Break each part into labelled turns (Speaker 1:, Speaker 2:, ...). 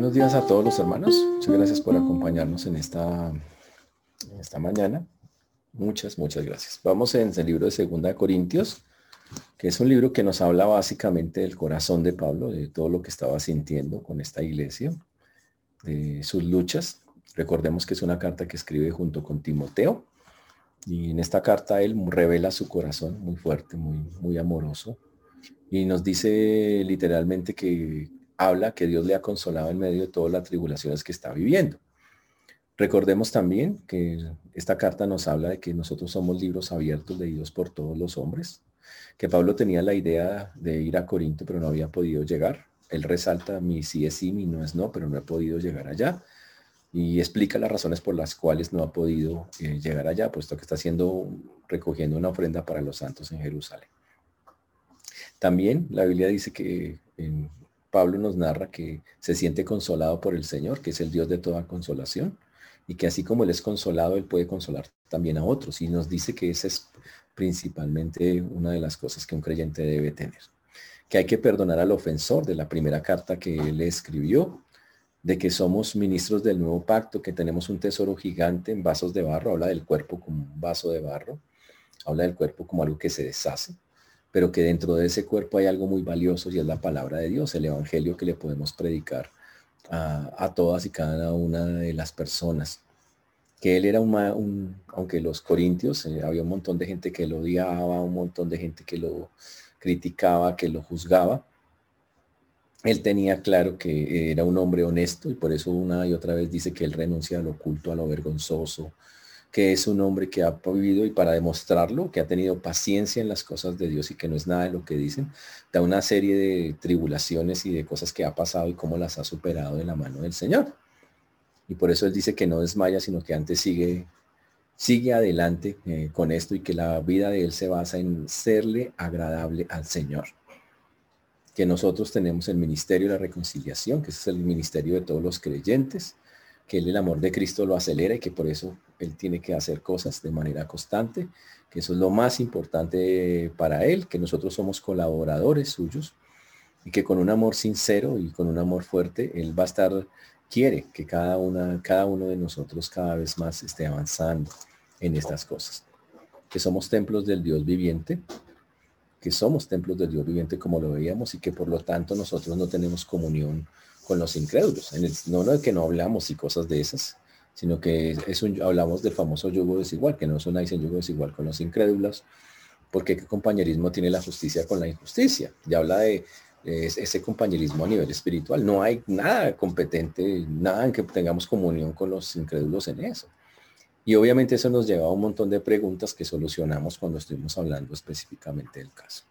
Speaker 1: Buenos días a todos los hermanos. Muchas gracias por acompañarnos en esta, esta mañana. Muchas, muchas gracias. Vamos en el libro de Segunda de Corintios, que es un libro que nos habla básicamente del corazón de Pablo, de todo lo que estaba sintiendo con esta iglesia, de sus luchas. Recordemos que es una carta que escribe junto con Timoteo. Y en esta carta él revela su corazón muy fuerte, muy, muy amoroso. Y nos dice literalmente que habla que Dios le ha consolado en medio de todas las tribulaciones que está viviendo. Recordemos también que esta carta nos habla de que nosotros somos libros abiertos leídos por todos los hombres, que Pablo tenía la idea de ir a Corinto, pero no había podido llegar. Él resalta, mi sí es sí, mi no es no, pero no he podido llegar allá. Y explica las razones por las cuales no ha podido eh, llegar allá, puesto que está haciendo, recogiendo una ofrenda para los santos en Jerusalén. También la Biblia dice que en Pablo nos narra que se siente consolado por el Señor, que es el Dios de toda consolación, y que así como Él es consolado, Él puede consolar también a otros. Y nos dice que esa es principalmente una de las cosas que un creyente debe tener. Que hay que perdonar al ofensor de la primera carta que Él escribió, de que somos ministros del nuevo pacto, que tenemos un tesoro gigante en vasos de barro, habla del cuerpo como un vaso de barro, habla del cuerpo como algo que se deshace pero que dentro de ese cuerpo hay algo muy valioso y es la palabra de Dios, el Evangelio que le podemos predicar a, todas y cada una de las personas. Que él era un, aunque los corintios, eh, había un montón de gente que lo odiaba, un montón de gente que lo criticaba, que lo juzgaba. Él tenía claro que era un hombre honesto y por eso una y otra vez dice que él renuncia a lo oculto, a lo vergonzoso, que es un hombre que ha vivido y para demostrarlo, que ha tenido paciencia en las cosas de Dios y que no es nada de lo que dicen, da una serie de tribulaciones y de cosas que ha pasado y cómo las ha superado de la mano del Señor. Y por eso él dice que no desmaya, sino que antes sigue, sigue adelante eh, con esto y que la vida de él se basa en serle agradable al Señor. Que nosotros tenemos el ministerio de la reconciliación, que es el ministerio de todos los creyentes, que el amor de Cristo lo acelera y que por eso él tiene que hacer cosas de manera constante, que eso es lo más importante para él, que nosotros somos colaboradores suyos y que con un amor sincero y con un amor fuerte, él va a estar, quiere que cada, una, cada uno de nosotros cada vez más esté avanzando en estas cosas. Que somos templos del Dios viviente, que somos templos del Dios viviente como lo veíamos y que por lo tanto nosotros no tenemos comunión con los incrédulos. En el, no, no que no hablamos y cosas de esas, sino que es un, hablamos del famoso yugo desigual, que no es una yugo desigual con los incrédulos, porque qué compañerismo tiene la justicia con la injusticia. Ya habla de ese compañerismo a nivel espiritual. No hay nada competente, nada en que tengamos comunión con los incrédulos en eso. Y obviamente eso nos lleva a un montón de preguntas que solucionamos cuando estuvimos hablando específicamente del caso.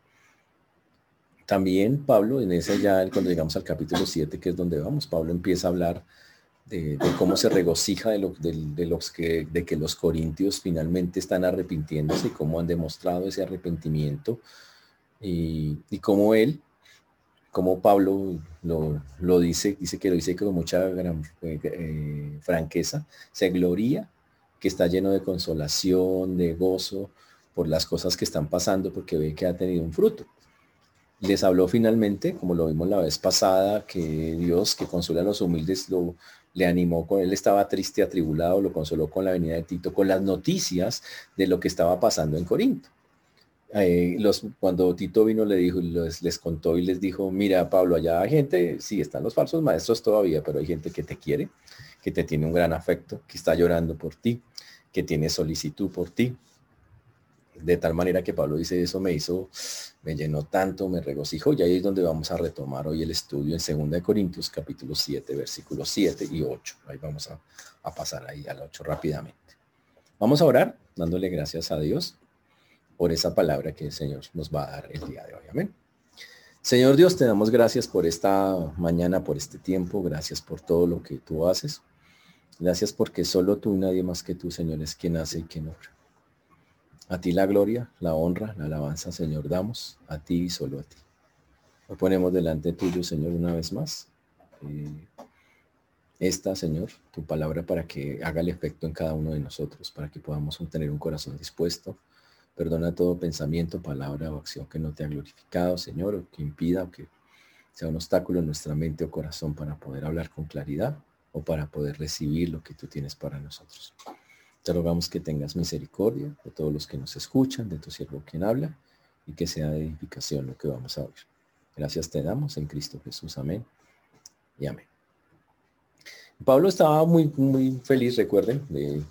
Speaker 1: También Pablo, en ese ya cuando llegamos al capítulo 7, que es donde vamos, Pablo empieza a hablar de, cómo se regocija de, de, los que, de que los corintios finalmente están arrepintiéndose y cómo han demostrado ese arrepentimiento y, y cómo él, como Pablo lo, dice, dice que lo dice con mucha gran, eh, eh, franqueza, se gloria que está lleno de consolación, de gozo por las cosas que están pasando porque ve que ha tenido un fruto les habló finalmente, como lo vimos la vez pasada, que Dios que consuela a los humildes lo le animó con él estaba triste, atribulado, lo consoló con la venida de Tito, con las noticias de lo que estaba pasando en Corinto. Eh, los, cuando Tito vino le dijo, les, les contó y les dijo, mira Pablo, allá hay gente, sí, están los falsos maestros todavía, pero hay gente que te quiere, que te tiene un gran afecto, que está llorando por ti, que tiene solicitud por ti, de tal manera que Pablo dice, eso me hizo, me llenó tanto, me regocijó, y ahí es donde vamos a retomar hoy el estudio en 2 Corintios capítulo 7, versículos 7 y 8. Ahí vamos a, pasar ahí al 8 rápidamente. Vamos a orar dándole gracias a Dios por esa palabra que el Señor nos va a dar el día de hoy. Amén. Señor Dios, te damos gracias por esta mañana, por este tiempo. Gracias por todo lo que tú haces. Gracias porque solo tú, nadie más que tú, Señor, es quien hace y quien obra. A ti la gloria, la honra, la alabanza, Señor, damos a ti y solo a ti. Lo ponemos delante tuyo, Señor, una vez más. Eh, esta, Señor, tu palabra para que haga el efecto en cada uno de nosotros, para que podamos tener un corazón dispuesto. Perdona todo pensamiento, palabra o acción que no te ha glorificado, Señor, o que impida o que sea un obstáculo en nuestra mente o corazón para poder hablar con claridad o para poder recibir lo que tú tienes para nosotros. Te rogamos que tengas misericordia de todos los que nos escuchan, de tu siervo quien habla, y que sea de edificación lo que vamos a oír. Gracias te damos en Cristo Jesús. Amén y amén. Pablo estaba muy, muy feliz, recuerden, de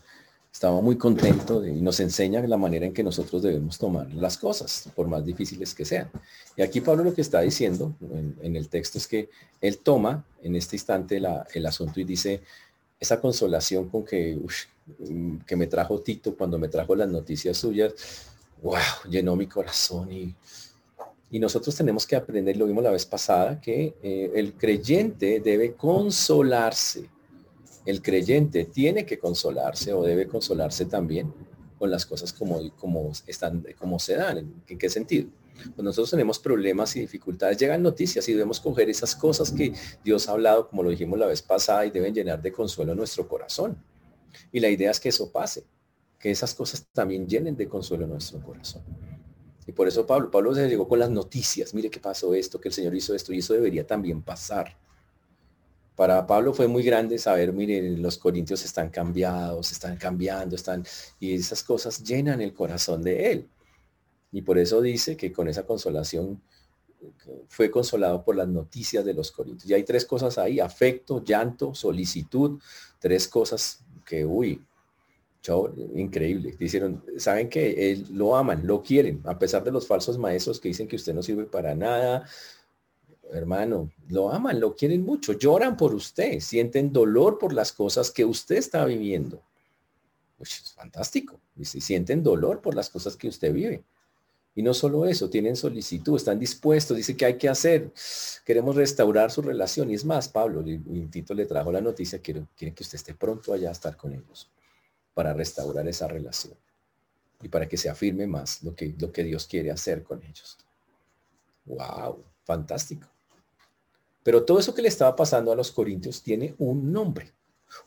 Speaker 1: estaba muy contento y nos enseña la manera en que nosotros debemos tomar las cosas, por más difíciles que sean. Y aquí Pablo lo que está diciendo en, el texto es que él toma en este instante el asunto y dice, esa consolación con que, que me trajo Tito cuando me trajo las noticias suyas, wow, llenó mi corazón y, y nosotros tenemos que aprender, lo vimos la vez pasada, que eh, el creyente debe consolarse el creyente tiene que consolarse o debe consolarse también con las cosas como, como, están, como se dan. ¿En, qué sentido? Cuando nosotros tenemos problemas y dificultades, llegan noticias y debemos coger esas cosas que Dios ha hablado, como lo dijimos la vez pasada, y deben llenar de consuelo nuestro corazón. Y la idea es que eso pase, que esas cosas también llenen de consuelo nuestro corazón. Y por eso Pablo, Pablo se llegó con las noticias, mire qué pasó esto, que el Señor hizo esto, y eso debería también pasar para Pablo fue muy grande saber, miren, los corintios están cambiados, están cambiando, están, y esas cosas llenan el corazón de él. Y por eso dice que con esa consolación fue consolado por las noticias de los corintios. Y hay tres cosas ahí, afecto, llanto, solicitud, tres cosas que, uy, chau, increíble. Dijeron, saben que lo aman, lo quieren, a pesar de los falsos maestros que dicen que usted no sirve para nada, hermano, lo aman, lo quieren mucho, lloran por usted, sienten dolor por las cosas que usted está viviendo. Pues es fantástico. Y sienten dolor por las cosas que usted vive. Y no solo eso, tienen solicitud, están dispuestos, dice que hay que hacer. Queremos restaurar su relación. Y es más, Pablo, un Tito le trajo la noticia, quieren, quieren que usted esté pronto allá a estar con ellos para restaurar esa relación y para que se afirme más lo que, lo que Dios quiere hacer con ellos. ¡Wow! Fantástico. Pero todo eso que le estaba pasando a los corintios tiene un nombre,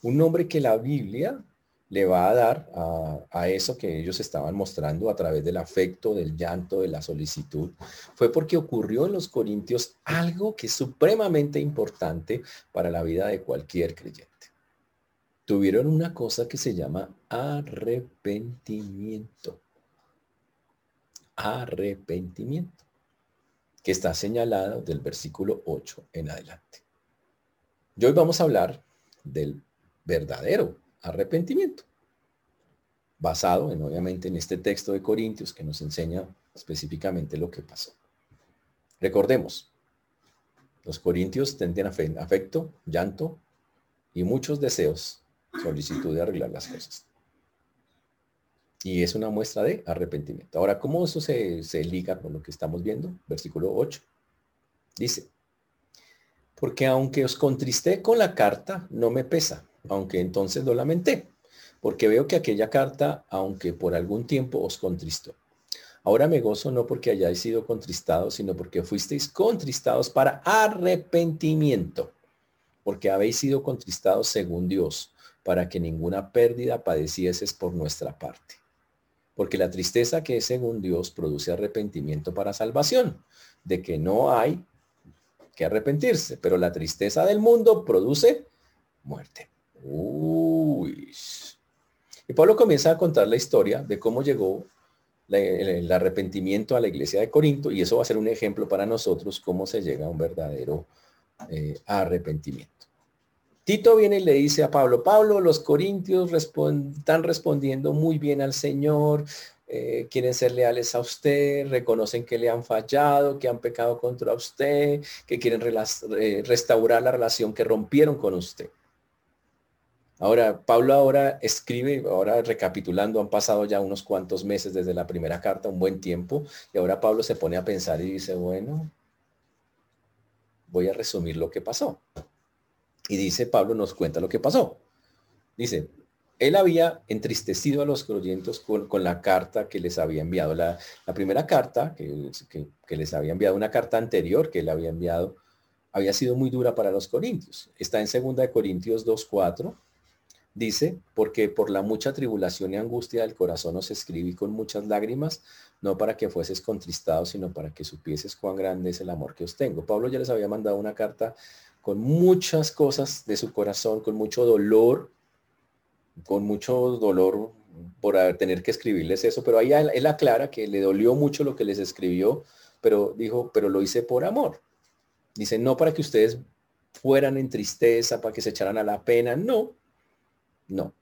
Speaker 1: un nombre que la Biblia le va a dar a, eso que ellos estaban mostrando a través del afecto, del llanto, de la solicitud. Fue porque ocurrió en los corintios algo que es supremamente importante para la vida de cualquier creyente. Tuvieron una cosa que se llama arrepentimiento. Arrepentimiento que está señalado del versículo 8 en adelante. Y hoy vamos a hablar del verdadero arrepentimiento, basado en obviamente en este texto de Corintios que nos enseña específicamente lo que pasó. Recordemos, los corintios tenían afecto, llanto y muchos deseos, solicitud de arreglar las cosas. Y es una muestra de arrepentimiento. Ahora, ¿cómo eso se, liga con lo que estamos viendo? Versículo 8. Dice, porque aunque os contristé con la carta, no me pesa, aunque entonces lo lamenté, porque veo que aquella carta, aunque por algún tiempo os contristó. Ahora me gozo no porque hayáis sido contristados, sino porque fuisteis contristados para arrepentimiento, porque habéis sido contristados según Dios, para que ninguna pérdida padecieses por nuestra parte porque la tristeza que es según Dios produce arrepentimiento para salvación, de que no hay que arrepentirse, pero la tristeza del mundo produce muerte. Y Pablo comienza a contar la historia de cómo llegó el, arrepentimiento a la iglesia de Corinto y eso va a ser un ejemplo para nosotros cómo se llega a un verdadero eh, arrepentimiento. Tito viene y le dice a Pablo, Pablo, los corintios están respondiendo muy bien al Señor, eh, quieren ser leales a usted, reconocen que le han fallado, que han pecado contra usted, que quieren eh, restaurar la relación que rompieron con usted. Ahora, Pablo ahora escribe, ahora recapitulando, han pasado ya unos cuantos meses desde la primera carta, un buen tiempo, y ahora Pablo se pone a pensar y dice, bueno, voy a resumir lo que pasó. Y dice, Pablo nos cuenta lo que pasó. Dice, él había entristecido a los creyentes con, la carta que les había enviado. La, primera carta, que, que, les había enviado, una carta anterior que él había enviado, había sido muy dura para los corintios. Está en 2 de Corintios 2.4. dice, porque por la mucha tribulación y angustia del corazón os escribí con muchas lágrimas, no para que fueses contristado, sino para que supieses cuán grande es el amor que os tengo. Pablo ya les había mandado una carta con muchas cosas de su corazón, con mucho dolor, con mucho dolor por tener que escribirles eso, pero ahí él aclara que le dolió mucho lo que les escribió, pero dijo, pero lo hice por amor. Dice, no para que ustedes fueran en tristeza, para que se echaran a la pena, no, no,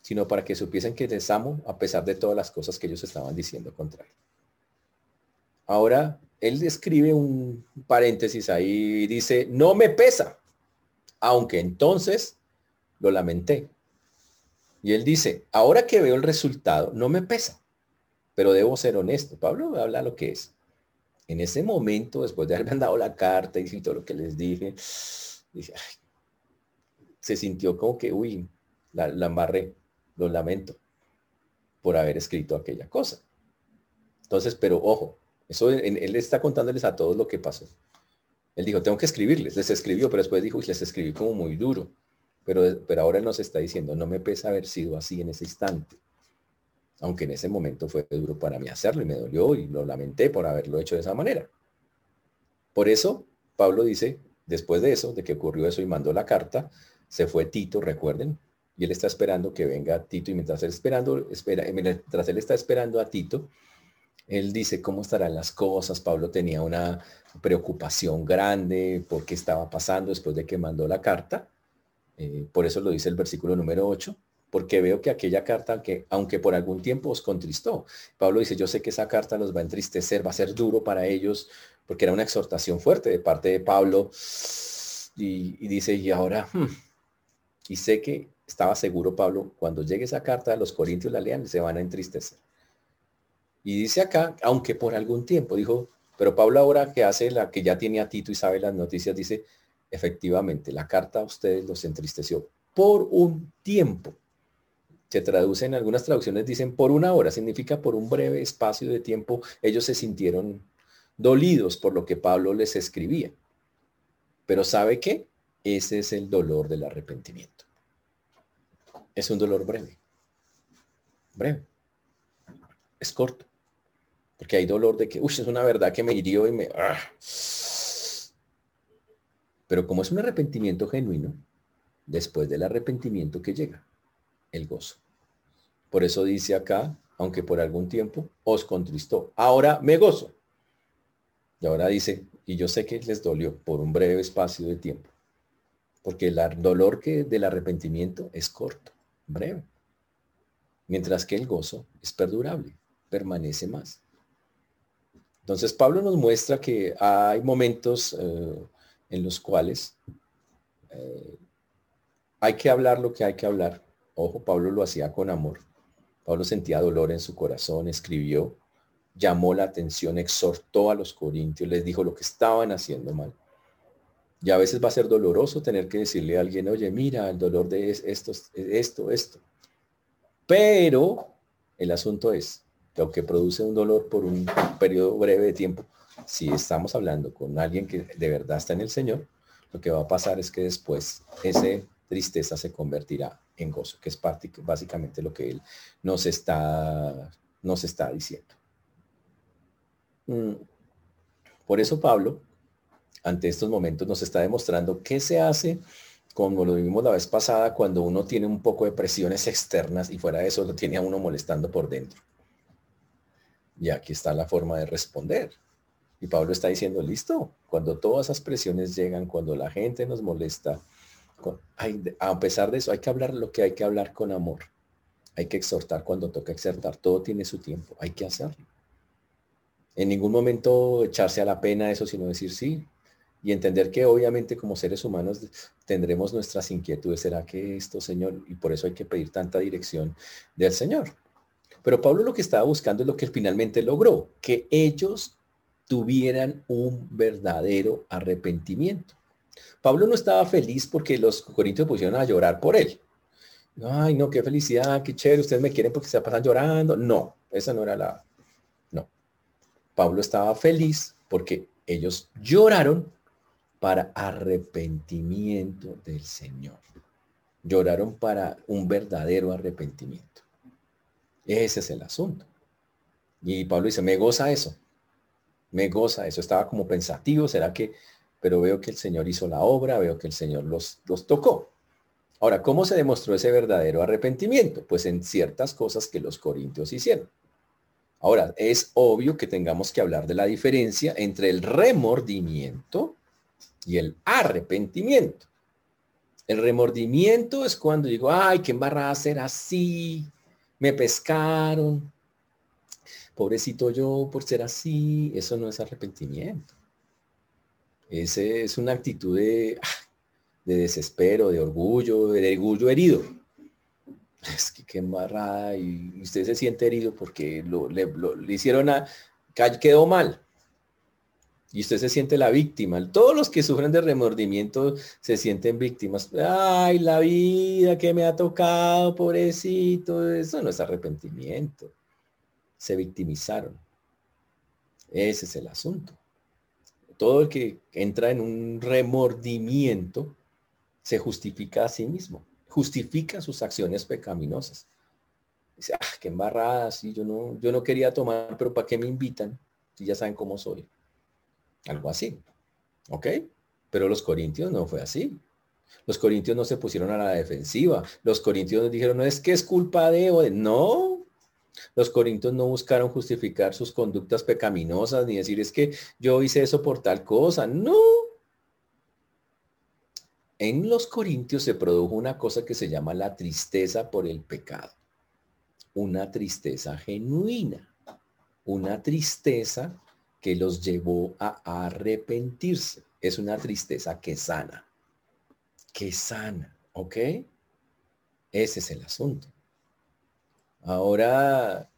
Speaker 1: sino para que supiesen que les amo a pesar de todas las cosas que ellos estaban diciendo contra él. Ahora, él describe un paréntesis ahí y dice, no me pesa, aunque entonces lo lamenté. Y él dice, ahora que veo el resultado, no me pesa, pero debo ser honesto. Pablo habla lo que es. En ese momento, después de haberme dado la carta y todo lo que les dije, se sintió como que, uy, la, la embarré, lo lamento por haber escrito aquella cosa. Entonces, pero ojo, eso él está contándoles a todos lo que pasó. Él dijo, tengo que escribirles, les escribió, pero después dijo, les escribí como muy duro. Pero, pero ahora nos está diciendo, no me pesa haber sido así en ese instante. Aunque en ese momento fue duro para mí hacerlo y me dolió y lo lamenté por haberlo hecho de esa manera. Por eso, Pablo dice, después de eso, de que ocurrió eso y mandó la carta, se fue Tito, recuerden, y él está esperando que venga Tito y mientras él esperando, espera, mientras él está esperando a Tito, él dice cómo estarán las cosas. Pablo tenía una preocupación grande por qué estaba pasando después de que mandó la carta. Eh, por eso lo dice el versículo número 8, porque veo que aquella carta, que aunque por algún tiempo os contristó, Pablo dice, yo sé que esa carta los va a entristecer, va a ser duro para ellos, porque era una exhortación fuerte de parte de Pablo. Y, dice, y ahora, hmm", y sé que estaba seguro Pablo, cuando llegue esa carta, los corintios la lean y se van a entristecer. Y dice acá, aunque por algún tiempo, dijo, pero Pablo ahora que hace la que ya tiene a Tito y sabe las noticias, dice, efectivamente, la carta a ustedes los entristeció por un tiempo. Se traduce en algunas traducciones, dicen por una hora, significa por un breve espacio de tiempo, ellos se sintieron dolidos por lo que Pablo les escribía. Pero ¿sabe qué? Ese es el dolor del arrepentimiento. Es un dolor breve. Breve. Es corto. Porque hay dolor de que, uy, es una verdad que me hirió y me... Ah. Pero como es un arrepentimiento genuino, después del arrepentimiento que llega, el gozo. Por eso dice acá, aunque por algún tiempo os contristó, ahora me gozo. Y ahora dice, y yo sé que les dolió por un breve espacio de tiempo, porque el dolor que del arrepentimiento es corto, breve, mientras que el gozo es perdurable, permanece más. Entonces Pablo nos muestra que hay momentos eh, en los cuales eh, hay que hablar lo que hay que hablar. Ojo, Pablo lo hacía con amor. Pablo sentía dolor en su corazón, escribió, llamó la atención, exhortó a los corintios, les dijo lo que estaban haciendo mal. Y a veces va a ser doloroso tener que decirle a alguien, oye, mira, el dolor de esto, esto, esto. Pero el asunto es, lo que produce un dolor por un periodo breve de tiempo, si estamos hablando con alguien que de verdad está en el Señor, lo que va a pasar es que después esa tristeza se convertirá en gozo, que es básicamente lo que Él nos está, nos está diciendo. Mm. Por eso Pablo, ante estos momentos, nos está demostrando qué se hace como lo vimos la vez pasada, cuando uno tiene un poco de presiones externas y fuera de eso lo tiene a uno molestando por dentro. Y aquí está la forma de responder. Y Pablo está diciendo, listo, cuando todas esas presiones llegan, cuando la gente nos molesta, a pesar de eso hay que hablar lo que hay que hablar con amor. Hay que exhortar cuando toca exhortar. Todo tiene su tiempo. Hay que hacerlo. En ningún momento echarse a la pena eso, sino decir sí. Y entender que obviamente como seres humanos tendremos nuestras inquietudes. ¿Será que esto, Señor? Y por eso hay que pedir tanta dirección del Señor. Pero Pablo lo que estaba buscando es lo que finalmente logró, que ellos tuvieran un verdadero arrepentimiento. Pablo no estaba feliz porque los corintios pusieron a llorar por él. Ay, no, qué felicidad, qué chévere, ustedes me quieren porque se pasan llorando. No, esa no era la... No. Pablo estaba feliz porque ellos lloraron para arrepentimiento del Señor. Lloraron para un verdadero arrepentimiento. Ese es el asunto. Y Pablo dice, me goza eso. Me goza eso. Estaba como pensativo, ¿será que? Pero veo que el Señor hizo la obra, veo que el Señor los, los tocó. Ahora, ¿cómo se demostró ese verdadero arrepentimiento? Pues en ciertas cosas que los corintios hicieron. Ahora, es obvio que tengamos que hablar de la diferencia entre el remordimiento y el arrepentimiento. El remordimiento es cuando digo, ay, qué embarrada ser así, me pescaron, pobrecito yo por ser así, eso no es arrepentimiento. Ese es una actitud de, de desespero, de orgullo, de orgullo herido. Es que qué embarrada y usted se siente herido porque lo, le, le hicieron a, quedó mal. Y usted se siente la víctima. Todos los que sufren de remordimiento se sienten víctimas. Ay, la vida que me ha tocado, pobrecito. Eso no es arrepentimiento. Se victimizaron. Ese es el asunto. Todo el que entra en un remordimiento se justifica a sí mismo. Justifica sus acciones pecaminosas. Dice, ah, qué embarrada, yo no, yo no quería tomar, pero ¿para qué me invitan? Si ya saben cómo soy. Algo así. ¿Ok? Pero los corintios no fue así. Los corintios no se pusieron a la defensiva. Los corintios dijeron, no es que es culpa de o de... No. Los corintios no buscaron justificar sus conductas pecaminosas ni decir es que yo hice eso por tal cosa. No. En los corintios se produjo una cosa que se llama la tristeza por el pecado. Una tristeza genuina. Una tristeza que los llevó a arrepentirse. Es una tristeza que sana. Que sana, ¿ok? Ese es el asunto. Ahora,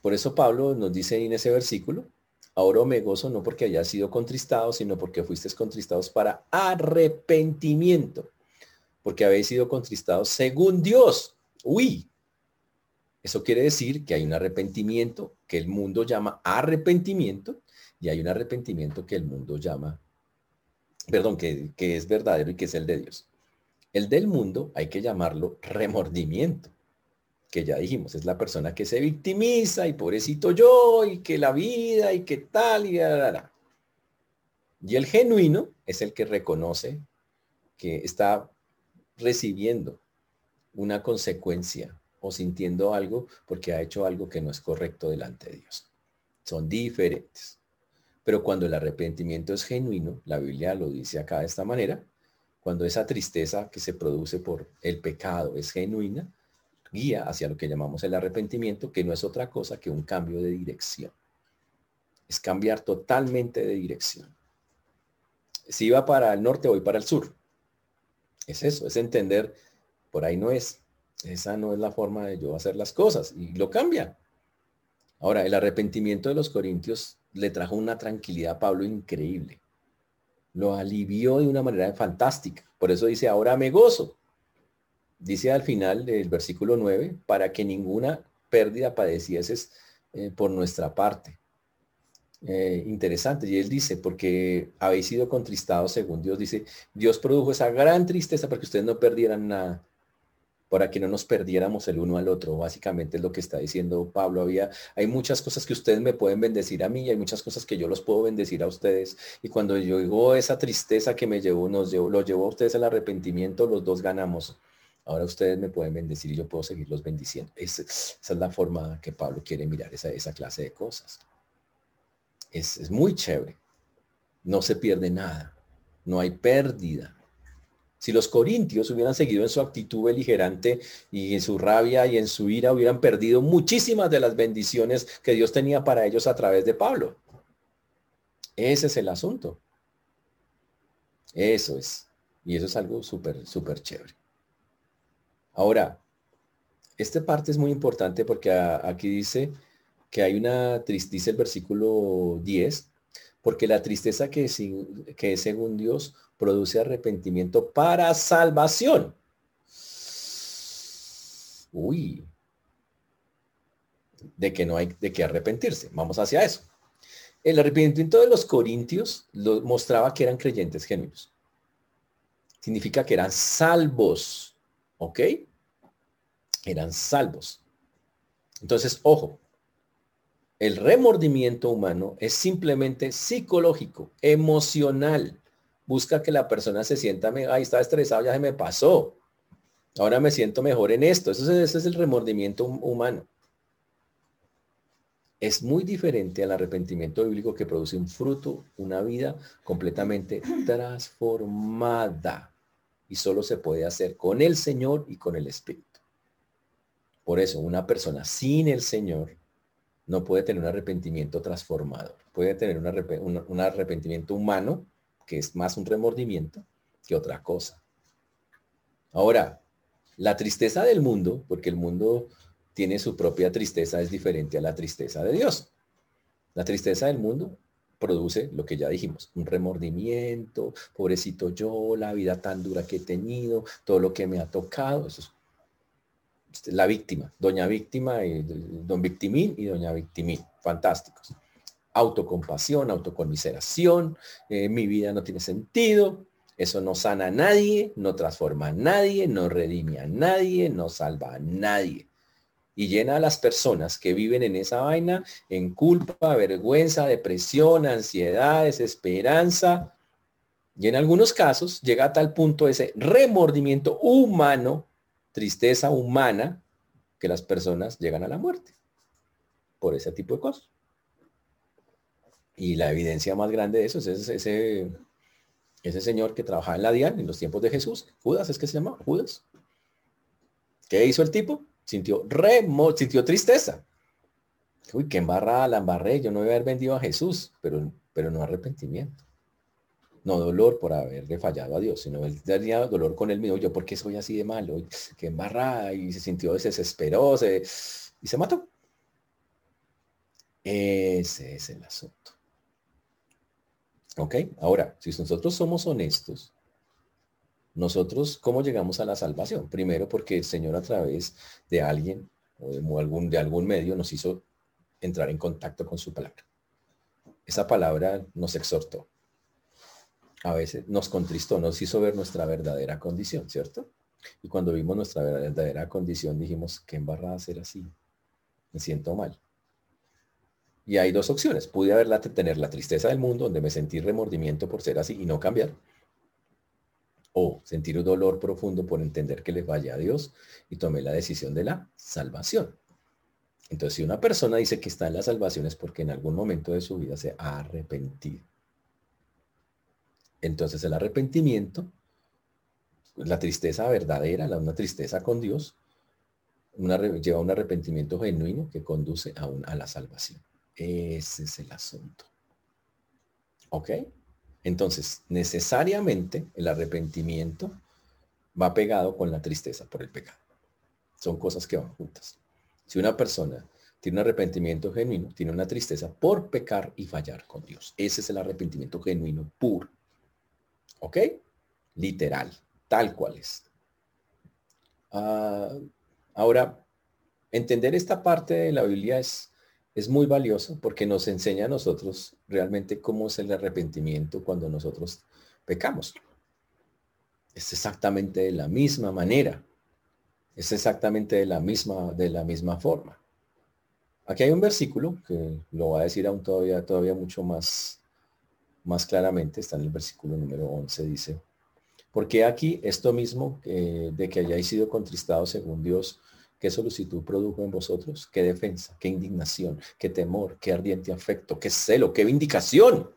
Speaker 1: por eso Pablo nos dice en ese versículo, ahora me gozo no porque haya sido contristado, sino porque fuisteis contristados para arrepentimiento, porque habéis sido contristados según Dios. Uy, eso quiere decir que hay un arrepentimiento que el mundo llama arrepentimiento y hay un arrepentimiento que el mundo llama, perdón, que, es verdadero y que es el de Dios. El del mundo hay que llamarlo remordimiento, que ya dijimos, es la persona que se victimiza y pobrecito yo y que la vida y que tal y la, Y el genuino es el que reconoce que está recibiendo una consecuencia o sintiendo algo porque ha hecho algo que no es correcto delante de Dios. Son diferentes. Pero cuando el arrepentimiento es genuino, la Biblia lo dice acá de esta manera, cuando esa tristeza que se produce por el pecado es genuina, guía hacia lo que llamamos el arrepentimiento, que no es otra cosa que un cambio de dirección. Es cambiar totalmente de dirección. Si iba para el norte, voy para el sur. Es eso, es entender, por ahí no es. Esa no es la forma de yo hacer las cosas y lo cambia. Ahora, el arrepentimiento de los corintios le trajo una tranquilidad a Pablo increíble. Lo alivió de una manera fantástica. Por eso dice, ahora me gozo. Dice al final del versículo 9, para que ninguna pérdida padecieses eh, por nuestra parte. Eh, interesante. Y él dice, porque habéis sido contristados según Dios. Dice, Dios produjo esa gran tristeza para que ustedes no perdieran nada para que no nos perdiéramos el uno al otro. Básicamente es lo que está diciendo Pablo. Había, hay muchas cosas que ustedes me pueden bendecir a mí y hay muchas cosas que yo los puedo bendecir a ustedes. Y cuando yo digo esa tristeza que me llevó, nos llevó, lo llevó a ustedes al arrepentimiento, los dos ganamos. Ahora ustedes me pueden bendecir y yo puedo seguirlos bendiciendo. esa es la forma que Pablo quiere mirar esa, esa clase de cosas. Es, es muy chévere. No se pierde nada. No hay pérdida si los corintios hubieran seguido en su actitud beligerante y en su rabia y en su ira, hubieran perdido muchísimas de las bendiciones que Dios tenía para ellos a través de Pablo. Ese es el asunto. Eso es. Y eso es algo súper, súper chévere. Ahora, esta parte es muy importante porque aquí dice que hay una, dice el versículo 10, porque la tristeza que, que según Dios produce arrepentimiento para salvación. Uy, de que no hay de que arrepentirse. Vamos hacia eso. El arrepentimiento de los corintios lo, mostraba que eran creyentes genuinos. Significa que eran salvos. ¿Ok? Eran salvos. Entonces, ojo, el remordimiento humano es simplemente psicológico, emocional. Busca que la persona se sienta, ay, estaba estresado, ya se me pasó. Ahora me siento mejor en esto. Eso es, ese es el remordimiento humano. Es muy diferente al arrepentimiento bíblico que produce un fruto, una vida completamente transformada. Y solo se puede hacer con el Señor y con el Espíritu. Por eso, una persona sin el Señor no puede tener un arrepentimiento transformador. Puede tener un, arrepentimiento humano, que es más un remordimiento que otra cosa. Ahora, la tristeza del mundo, porque el mundo tiene su propia tristeza, es diferente a la tristeza de Dios. La tristeza del mundo produce lo que ya dijimos, un remordimiento, pobrecito yo, la vida tan dura que he tenido, todo lo que me ha tocado, eso es la víctima, doña víctima, y don victimín y doña victimín, fantásticos. Autocompasión, autoconmiseración, eh, mi vida no tiene sentido, eso no sana a nadie, no transforma a nadie, no redime a nadie, no salva a nadie. Y llena a las personas que viven en esa vaina en culpa, vergüenza, depresión, ansiedad, desesperanza. Y en algunos casos llega a tal punto ese remordimiento humano tristeza humana que las personas llegan a la muerte por ese tipo de cosas. Y la evidencia más grande de eso es ese, ese señor que trabajaba en la DIAN en los tiempos de Jesús. Judas es que se llama, Judas. ¿Qué hizo el tipo? Sintió remo, sintió tristeza. Uy, qué embarrada la embarré. Yo no voy a haber vendido a Jesús, pero, pero no arrepentimiento no dolor por haberle fallado a Dios, sino él tenía dolor con él mismo. Yo, ¿por qué soy así de malo? Que embarrada y se sintió desesperado y se mató. Ese es el asunto. ¿Ok? Ahora, si nosotros somos honestos, nosotros, ¿cómo llegamos a la salvación? Primero porque el Señor a través de alguien o de algún, de algún medio nos hizo entrar en contacto con su palabra. Esa palabra nos exhortó a veces nos contristó, nos hizo ver nuestra verdadera condición, ¿cierto? Y cuando vimos nuestra verdadera condición dijimos, qué embarrada ser así, me siento mal. Y hay dos opciones, pude haberla, tener la tristeza del mundo, donde me sentí remordimiento por ser así y no cambiar, o sentir un dolor profundo por entender que le falla a Dios y tomé la decisión de la salvación. Entonces, si una persona dice que está en la salvación es porque en algún momento de su vida se ha arrepentido. Entonces el arrepentimiento, la tristeza verdadera, la, una tristeza con Dios, lleva a un arrepentimiento genuino que conduce a, a la salvación. Ese es el asunto. ¿Ok? Entonces, necesariamente el arrepentimiento va pegado con la tristeza por el pecado. Son cosas que van juntas. Si una persona tiene un arrepentimiento genuino, tiene una tristeza por pecar y fallar con Dios. Ese es el arrepentimiento genuino puro. ¿Ok? Literal, tal cual es. Ah, ahora, entender esta parte de la Biblia es, es muy valioso porque nos enseña a nosotros realmente cómo es el arrepentimiento cuando nosotros pecamos. Es exactamente de la misma manera. Es exactamente de la misma, de la misma forma. Aquí hay un versículo que lo va a decir aún todavía, todavía mucho más, más claramente, está en el versículo número 11, dice, porque aquí esto mismo de que hayáis sido contristados según Dios, qué solicitud produjo en vosotros, qué defensa, qué indignación, qué temor, qué ardiente afecto, qué celo, qué vindicación.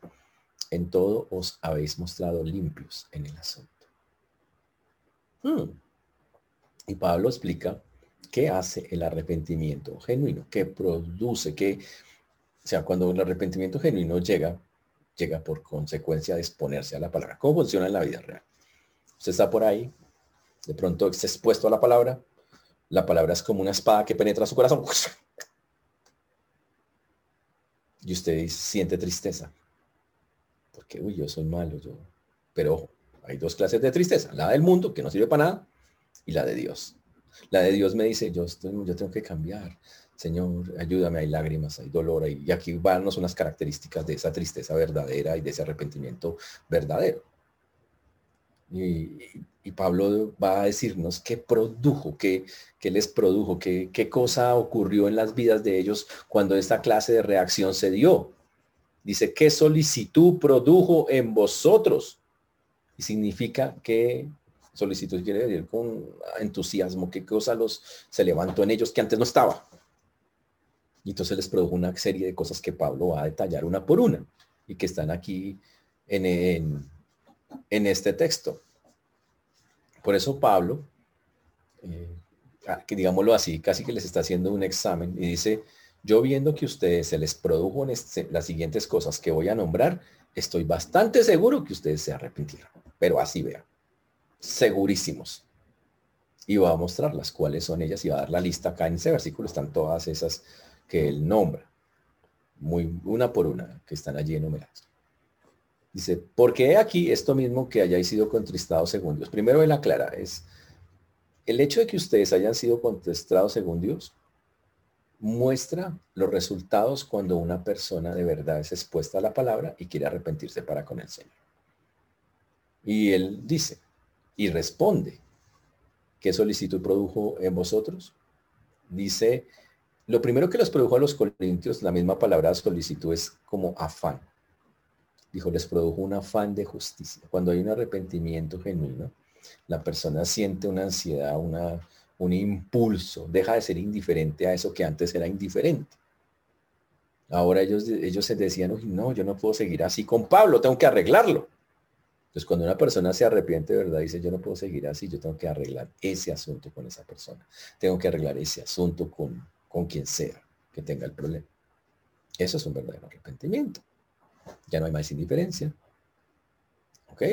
Speaker 1: En todo os habéis mostrado limpios en el asunto. Hmm. Y Pablo explica qué hace el arrepentimiento genuino, qué produce, qué, o sea, cuando el arrepentimiento genuino llega, llega por consecuencia de exponerse a la palabra. ¿Cómo funciona en la vida real? Usted está por ahí, de pronto está expuesto a la palabra, la palabra es como una espada que penetra su corazón. Y usted siente tristeza. Porque, uy, yo soy malo, yo. Pero ojo, hay dos clases de tristeza. La del mundo, que no sirve para nada, y la de Dios. La de Dios me dice, yo, estoy, yo tengo que cambiar. Señor, ayúdame, hay lágrimas, hay dolor, y aquí van unas características de esa tristeza verdadera y de ese arrepentimiento verdadero. Y, Pablo va a decirnos qué produjo, qué, les produjo, qué, qué cosa ocurrió en las vidas de ellos cuando esta clase de reacción se dio. Dice, ¿qué solicitud produjo en vosotros? Y significa que solicitud quiere decir con entusiasmo, qué cosa los se levantó en ellos que antes no estaba. Y entonces les produjo una serie de cosas que Pablo va a detallar una por una y que están aquí en, en, este texto. Por eso Pablo, eh, ah, que digámoslo así, casi que les está haciendo un examen y dice, yo viendo que ustedes se les produjo este, las siguientes cosas que voy a nombrar, estoy bastante seguro que ustedes se arrepintieron. Pero así vean, segurísimos. Y va a mostrarlas cuáles son ellas y va a dar la lista acá en ese versículo. Están todas esas que él nombra, muy una por una, que están allí enumeradas. Dice, porque aquí esto mismo que hayáis sido contristados según Dios. Primero él aclara, es el hecho de que ustedes hayan sido contristados según Dios muestra los resultados cuando una persona de verdad es expuesta a la palabra y quiere arrepentirse para con el Señor. Y él dice y responde, ¿qué solicitud produjo en vosotros? Dice, lo primero que les produjo a los corintios, la misma palabra solicitud es como afán. Dijo, les produjo un afán de justicia. Cuando hay un arrepentimiento genuino, la persona siente una ansiedad, una, un impulso, deja de ser indiferente a eso que antes era indiferente. Ahora ellos, ellos se decían, no, yo no puedo seguir así con Pablo, tengo que arreglarlo. Entonces cuando una persona se arrepiente de verdad, dice, yo no puedo seguir así, yo tengo que arreglar ese asunto con esa persona. Tengo que arreglar ese asunto con, con quien sea que tenga el problema. Eso es un verdadero arrepentimiento. Ya no hay más indiferencia. ¿Ok?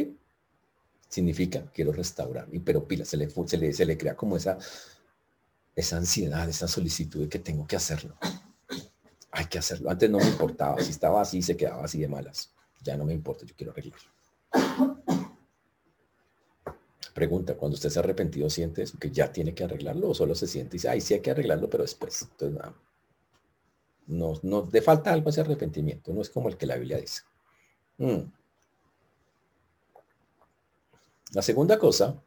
Speaker 1: significa quiero restaurar. Y pero pila, se le, se le, se le crea como esa, esa ansiedad, esa solicitud de que tengo que hacerlo. Hay que hacerlo. Antes no me importaba. Si estaba así, se quedaba así de malas. Ya no me importa, yo quiero arreglarlo. Pregunta, cuando usted se ha arrepentido, ¿siente eso? ¿Que ya tiene que arreglarlo? ¿O solo se siente y dice, ay, sí hay que arreglarlo, pero después? No, no, le falta algo ese arrepentimiento. No es como el que la Biblia dice. Mm. La segunda cosa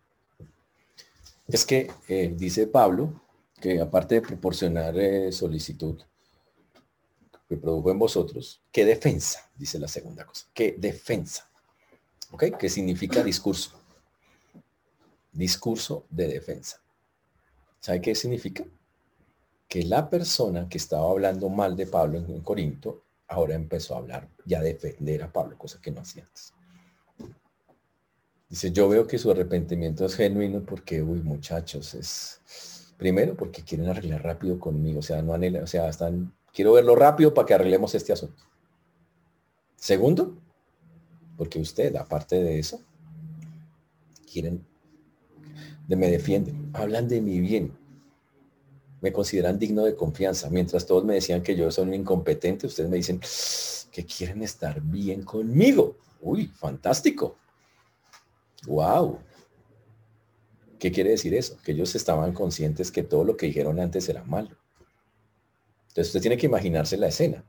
Speaker 1: es que eh, dice Pablo que aparte de proporcionar eh, solicitud que produjo en vosotros, ¿qué defensa? Dice la segunda cosa. ¿Qué defensa? ¿Ok? ¿Qué significa discurso? Discurso de defensa. ¿Sabe qué significa? Que la persona que estaba hablando mal de Pablo en Corinto, ahora empezó a hablar y a defender a Pablo, cosa que no hacía antes. Dice, yo veo que su arrepentimiento es genuino porque, uy, muchachos, es primero porque quieren arreglar rápido conmigo, o sea, no anhela, o sea, están, quiero verlo rápido para que arreglemos este asunto. Segundo, porque usted, aparte de eso, quieren, me defienden, hablan de mi bien, me consideran digno de confianza. Mientras todos me decían que yo soy un incompetente, ustedes me dicen que quieren estar bien conmigo. Uy, fantástico. Wow. ¿Qué quiere decir eso? Que ellos estaban conscientes que todo lo que dijeron antes era malo. Entonces usted tiene que imaginarse la escena.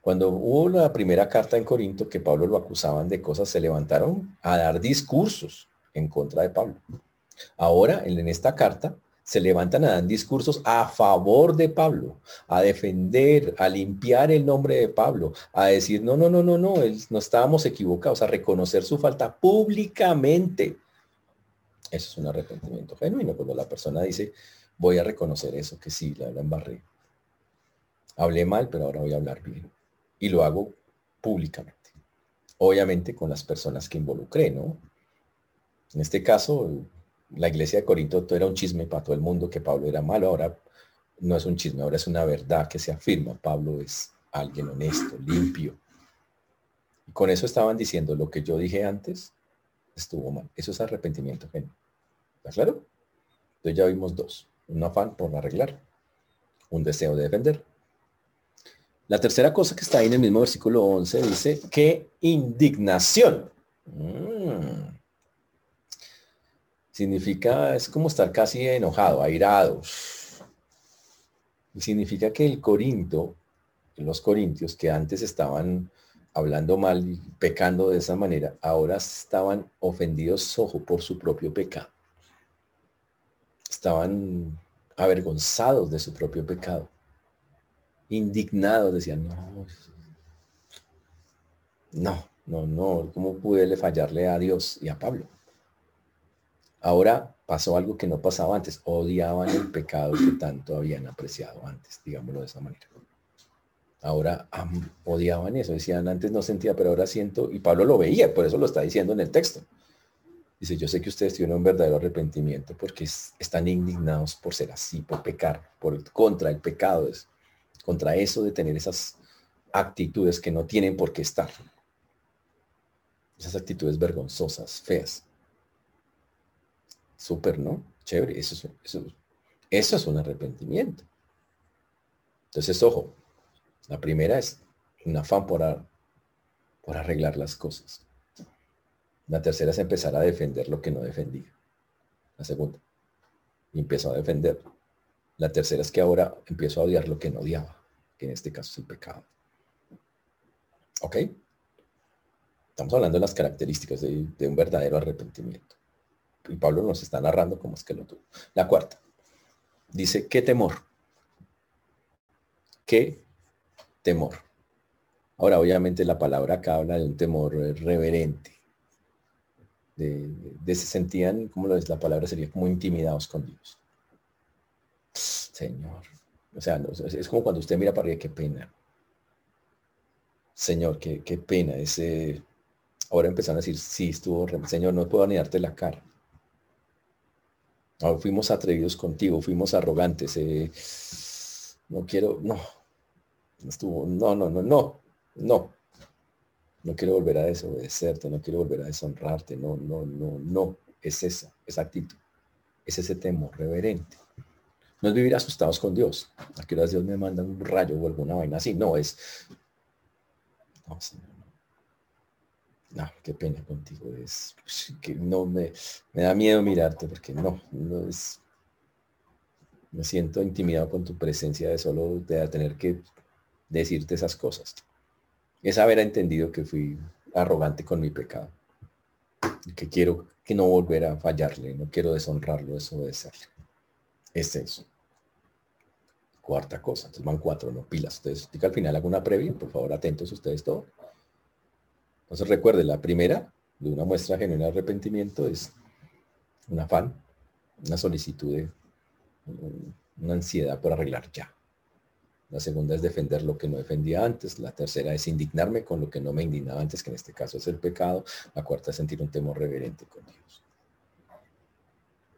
Speaker 1: Cuando hubo la primera carta en Corinto que Pablo lo acusaban de cosas, se levantaron a dar discursos en contra de Pablo. Ahora, en esta carta, se levantan a dar discursos a favor de Pablo, a defender, a limpiar el nombre de Pablo, a decir, no, no, no, no, no, no estábamos equivocados, a reconocer su falta públicamente. Eso es un arrepentimiento genuino, cuando la persona dice, voy a reconocer eso, que sí, la, la embarré. Hablé mal, pero ahora voy a hablar bien. Y lo hago públicamente. Obviamente con las personas que involucré, ¿no? En este caso, la iglesia de Corinto todo era un chisme para todo el mundo que Pablo era malo. Ahora no es un chisme, ahora es una verdad que se afirma. Pablo es alguien honesto, limpio. Y con eso estaban diciendo lo que yo dije antes estuvo mal. Eso es arrepentimiento. ¿Está claro? Entonces ya vimos dos. Un afán por arreglar. Un deseo de defender. La tercera cosa que está ahí en el mismo versículo 11 dice que indignación. Mm significa, es como estar casi enojado, airado. Y significa que el Corinto, los corintios que antes estaban hablando mal y pecando de esa manera, ahora estaban ofendidos, ojo, por su propio pecado. Estaban avergonzados de su propio pecado. Indignados, decían, no, no, no, no, ¿cómo pude fallarle a Dios y a Pablo? Ahora pasó algo que no pasaba antes, odiaban el pecado que tanto habían apreciado antes, digámoslo de esa manera. Ahora odiaban eso, decían, antes no sentía, pero ahora siento, y Pablo lo veía, por eso lo está diciendo en el texto. Dice, yo sé que ustedes tienen un verdadero arrepentimiento porque están indignados por ser así, por pecar, por contra el pecado, es, contra eso de tener esas actitudes que no tienen por qué estar. Esas actitudes vergonzosas, feas. Súper, ¿no? Chévere, eso es, eso, eso es un arrepentimiento. Entonces, ojo, la primera es un afán por, por arreglar las cosas. La tercera es empezar a defender lo que no defendía. La segunda. Y empiezo a defender. La tercera es que ahora empiezo a odiar lo que no odiaba, que en este caso es el pecado. ¿Ok? Estamos hablando de las características de un verdadero arrepentimiento. Y Pablo nos está narrando cómo es que lo tuvo. La cuarta. Dice, ¿qué temor? ¿Qué temor? Ahora, obviamente la palabra acá habla de un temor reverente de, se sentían, como lo es la palabra, sería como intimidados con Dios. Señor. O sea, es como cuando usted mira para arriba, qué pena. Señor, qué, qué pena. Ese, ahora empezaron a decir, sí, estuvo, Señor, no puedo ni darte la cara. Fuimos atrevidos contigo, fuimos arrogantes. Eh, no quiero, no. Estuvo, no, no, no, no, no. No quiero volver a desobedecerte, no quiero volver a deshonrarte, no, no, no, no. Es esa, esa actitud. Es ese temor reverente. No es vivir asustados con Dios. A que Dios me manda un rayo o alguna vaina así. No, es. No, No, qué pena contigo. Es que no me, me da miedo mirarte porque no, no es. Me siento intimidado con tu presencia de solo de tener que decirte esas cosas es haber entendido que fui arrogante con mi pecado. Que quiero que no volver a fallarle, no quiero deshonrarlo, desobedecerle. Es eso. Cuarta cosa, entonces van cuatro, no pilas. Ustedes, al final alguna previa, por favor, atentos ustedes todos. Entonces recuerde, la primera de una muestra genuina de arrepentimiento es un afán, una solicitud de una ansiedad por arreglar ya. La segunda es defender lo que no defendía antes. La tercera es indignarme con lo que no me indignaba antes, que en este caso es el pecado. La cuarta es sentir un temor reverente con Dios.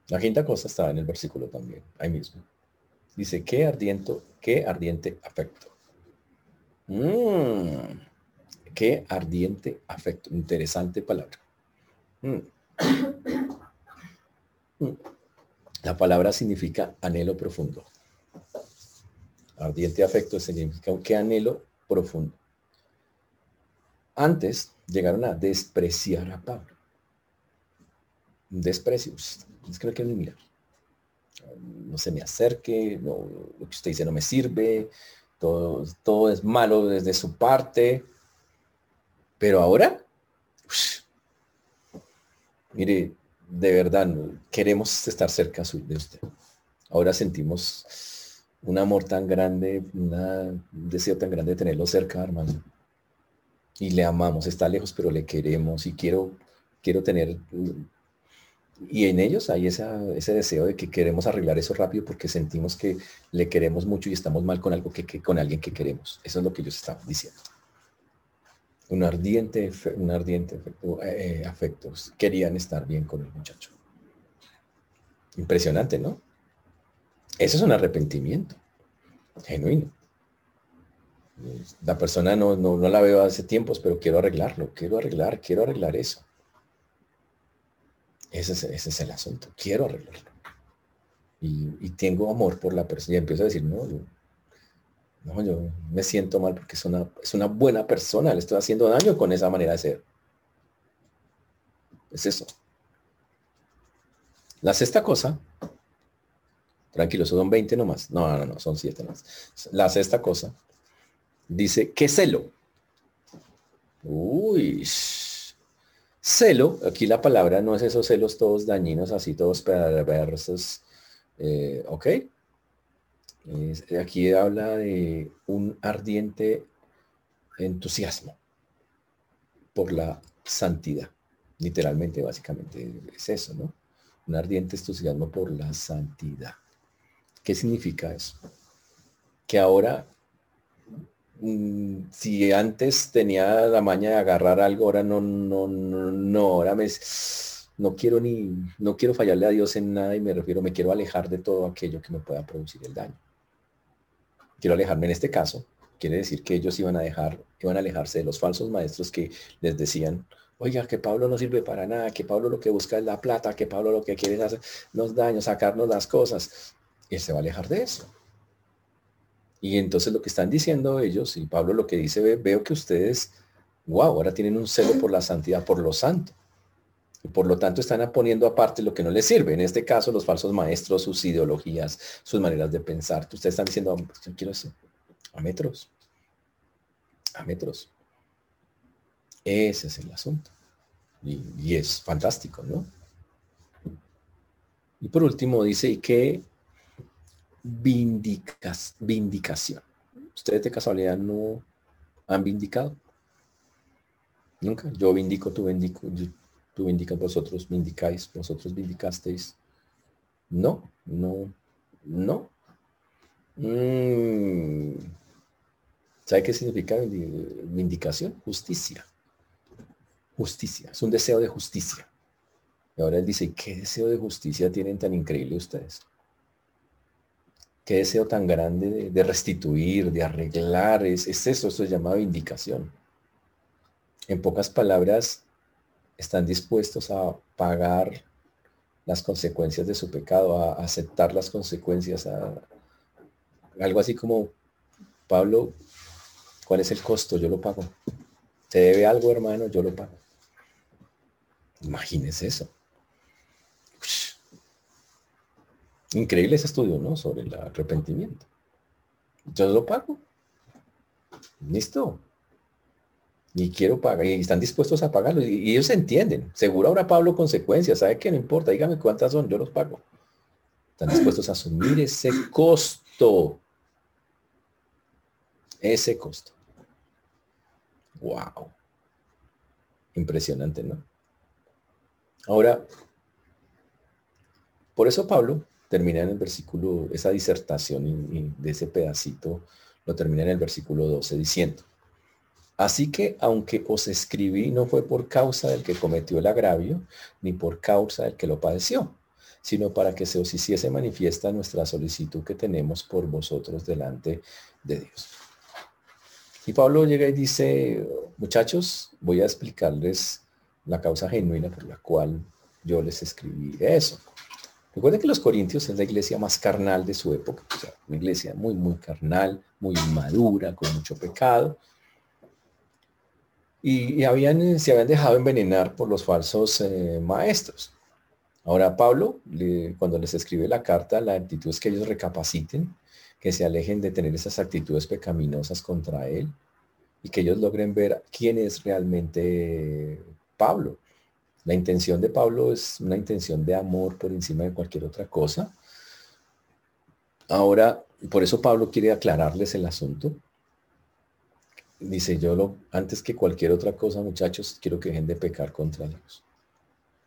Speaker 1: La quinta cosa está en el versículo también, ahí mismo. Dice, qué ardiente, qué ardiente afecto. Mm, qué ardiente afecto. Interesante palabra. Mm. Mm. La palabra significa anhelo profundo. Ardiente afecto significa que anhelo profundo. Antes llegaron a despreciar a Pablo. Desprecios. Es que no quiero mirar. No se me acerque, no, lo que usted dice no me sirve, todo, todo es malo desde su parte. Pero ahora, mire, de verdad, queremos estar cerca de usted. Ahora sentimos un amor tan grande, un deseo tan grande de tenerlo cerca, hermano. Y le amamos, está lejos, pero le queremos y quiero, quiero tener... Y en ellos hay ese deseo de que queremos arreglar eso rápido porque sentimos que le queremos mucho y estamos mal con algo que, con alguien que queremos. Eso es lo que ellos están diciendo. Un ardiente, un ardiente afecto, eh, afectos. Querían estar bien con el muchacho. Impresionante, ¿no? Eso es un arrepentimiento genuino. La persona no, no, la veo hace tiempos, pero quiero arreglarlo, quiero arreglar, quiero arreglar eso. Ese es, ese es el asunto, quiero arreglarlo. Y, tengo amor por la persona y empiezo a decir, no, no, yo me siento mal porque es una, es una buena persona, le estoy haciendo daño con esa manera de ser. Es eso. La sexta cosa Tranquilo, son 20 nomás. No, no, no, son 7 nomás. La sexta cosa dice, ¿qué celo? Uy. Celo, aquí la palabra no es esos celos todos dañinos, así todos perversos. Eh, ¿Ok? Aquí habla de un ardiente entusiasmo por la santidad. Literalmente, básicamente, es eso, ¿no? Un ardiente entusiasmo por la santidad. ¿Qué significa eso? Que ahora Mm, si antes tenía la maña de agarrar algo, ahora no, no, no, no, ahora me, no quiero ni, no quiero fallarle a Dios en nada y me refiero, me quiero alejar de todo aquello que me pueda producir el daño. Quiero alejarme en este caso, quiere decir que ellos iban a dejar, iban a alejarse de los falsos maestros que les decían, oiga, que Pablo no sirve para nada, que Pablo lo que busca es la plata, que Pablo lo que quiere es hacernos daño, sacarnos las cosas. Él se va a alejar de eso. Y entonces lo que están diciendo ellos, y Pablo lo que dice, veo que ustedes, wow, ahora tienen un celo por la santidad, por lo santo. Y por lo tanto están poniendo aparte lo que no les sirve. En este caso, los falsos maestros, sus ideologías, sus maneras de pensar. Ustedes están diciendo, quiero. A metros. A metros. Ese es el asunto. Y, y es fantástico, ¿no? Y por último dice, ¿y qué vindicas, vindicación. ¿Ustedes de casualidad no han vindicado? Nunca. Yo vindico, tú vindico, tú vindicas, vosotros vindicáis, vosotros vindicasteis. No, no, no. Mm. ¿Sabe qué significa vindicación? Justicia. Justicia. Es un deseo de justicia. Y ahora él dice, ¿qué deseo de justicia tienen tan increíble ustedes? qué deseo tan grande de, restituir, de arreglar, es, eso, esto es llamado indicación. En pocas palabras, están dispuestos a pagar las consecuencias de su pecado, a aceptar las consecuencias, a, algo así como, Pablo, ¿cuál es el costo? Yo lo pago. ¿Te debe algo, hermano? Yo lo pago. Imagínese eso. Increíble ese estudio, ¿no? Sobre el arrepentimiento. Yo lo pago. Listo. Y quiero pagar, y están dispuestos a pagarlo. Y, ellos entienden. Seguro habrá Pablo consecuencias. ¿Sabe qué? No importa. Dígame cuántas son. Yo los pago. Están dispuestos a asumir ese costo. Ese costo. Wow. Impresionante, ¿no? Ahora, por eso Pablo termina en el versículo, esa disertación de ese pedacito, lo termina en el versículo 12 diciendo, Así que aunque os escribí no fue por causa del que cometió el agravio, ni por causa del que lo padeció, sino para que se os hiciese manifiesta nuestra solicitud que tenemos por vosotros delante de Dios. Y Pablo llega y dice, muchachos, voy a explicarles la causa genuina por la cual yo les escribí eso. Recuerden que los corintios es la iglesia más carnal de su época, o sea, una iglesia muy, muy carnal, muy madura, con mucho pecado. Y, habían, se habían dejado envenenar por los falsos eh, maestros. Ahora Pablo, cuando les escribe la carta, la actitud es que ellos recapaciten, que se alejen de tener esas actitudes pecaminosas contra él y que ellos logren ver quién es realmente Pablo. La intención de Pablo es una intención de amor por encima de cualquier otra cosa. Ahora, por eso Pablo quiere aclararles el asunto. Dice, yo lo, antes que cualquier otra cosa, muchachos, quiero que dejen de pecar contra Dios.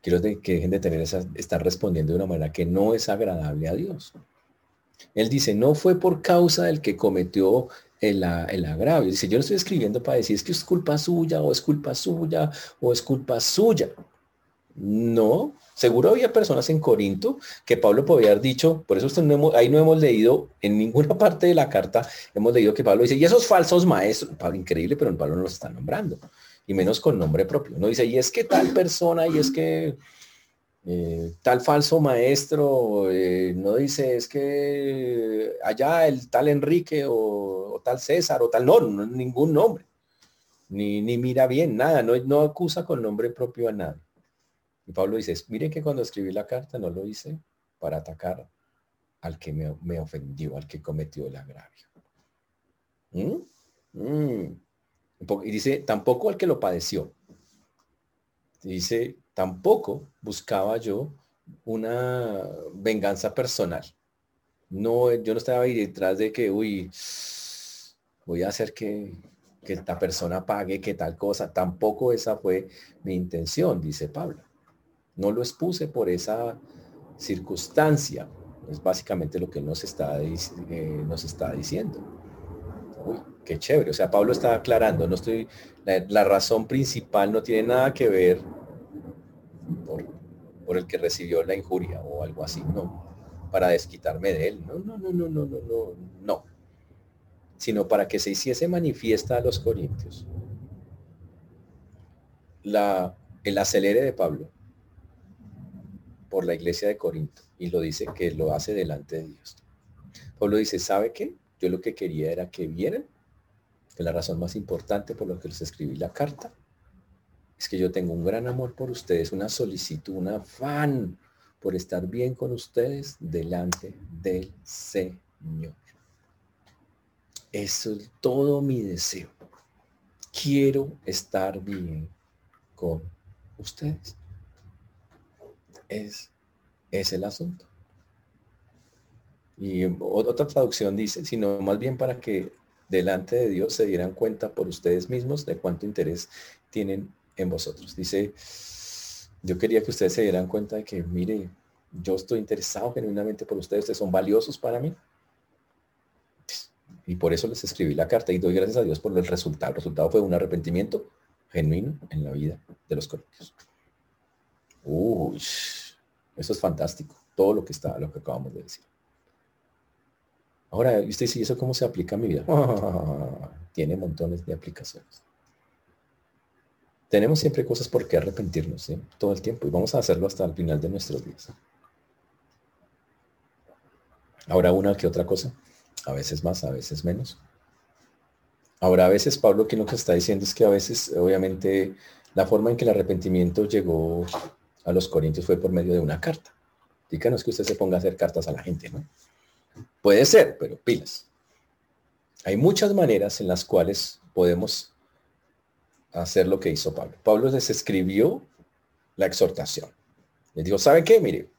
Speaker 1: Quiero que dejen de tener esa, estar respondiendo de una manera que no es agradable a Dios. Él dice, no fue por causa del que cometió el, el, agravio. Dice, yo lo estoy escribiendo para decir, es que es culpa suya, o es culpa suya, o es culpa suya. No, seguro había personas en Corinto que Pablo podía haber dicho, por eso ahí no hemos leído en ninguna parte de la carta, hemos leído que Pablo dice, y esos falsos maestros, Pablo, increíble, pero Pablo no los está nombrando, y menos con nombre propio. No dice, y es que tal persona, y es que eh, tal falso maestro, eh, no dice, es que allá el tal Enrique o, tal César o tal, no, no ningún nombre, ni, ni mira bien, nada, no, no acusa con nombre propio a nadie. Y Pablo dice, miren que cuando escribí la carta no lo hice para atacar al que me, ofendió, al que cometió el agravio. ¿Mm? Mm. Y dice, tampoco al que lo padeció. Dice, tampoco buscaba yo una venganza personal. No, yo no estaba ahí detrás de que, uy, voy a hacer que, que esta persona pague, que tal cosa. Tampoco esa fue mi intención, dice Pablo. No lo expuse por esa circunstancia. Es básicamente lo que nos está, eh, nos está diciendo. Uy, qué chévere. O sea, Pablo está aclarando, no estoy, la, razón principal no tiene nada que ver por, el que recibió la injuria o algo así, no, para desquitarme de él. No, no, no, no, no, no, no, no. Sino para que se hiciese manifiesta a los corintios. La, el acelere de Pablo por la iglesia de Corinto y lo dice que lo hace delante de Dios. Pablo dice, ¿sabe qué? Yo lo que quería era que vieran que la razón más importante por lo que les escribí la carta es que yo tengo un gran amor por ustedes, una solicitud, un afán por estar bien con ustedes delante del Señor. Eso es todo mi deseo. Quiero estar bien con ustedes es, es el asunto. Y otra traducción dice, sino más bien para que delante de Dios se dieran cuenta por ustedes mismos de cuánto interés tienen en vosotros. Dice, yo quería que ustedes se dieran cuenta de que, mire, yo estoy interesado genuinamente por ustedes, ustedes son valiosos para mí. Y por eso les escribí la carta y doy gracias a Dios por el resultado. El resultado fue un arrepentimiento genuino en la vida de los corintios. Uy, eso es fantástico. Todo lo que está, lo que acabamos de decir. Ahora, usted dice, ¿eso cómo se aplica a mi vida? tiene montones de aplicaciones. Tenemos siempre cosas por qué arrepentirnos, todo el tiempo, y vamos a hacerlo hasta el final de nuestros días. Ahora una que otra cosa, a veces más, a veces menos. Ahora a veces Pablo que lo que está diciendo es que a veces, obviamente, la forma en que el arrepentimiento llegó a los corintios fue por medio de una carta. Díganos que usted se ponga a hacer cartas a la gente, ¿no? Puede ser, pero pilas. Hay muchas maneras en las cuales podemos hacer lo que hizo Pablo. Pablo les escribió la exhortación. Les dijo, ¿saben qué? Mire,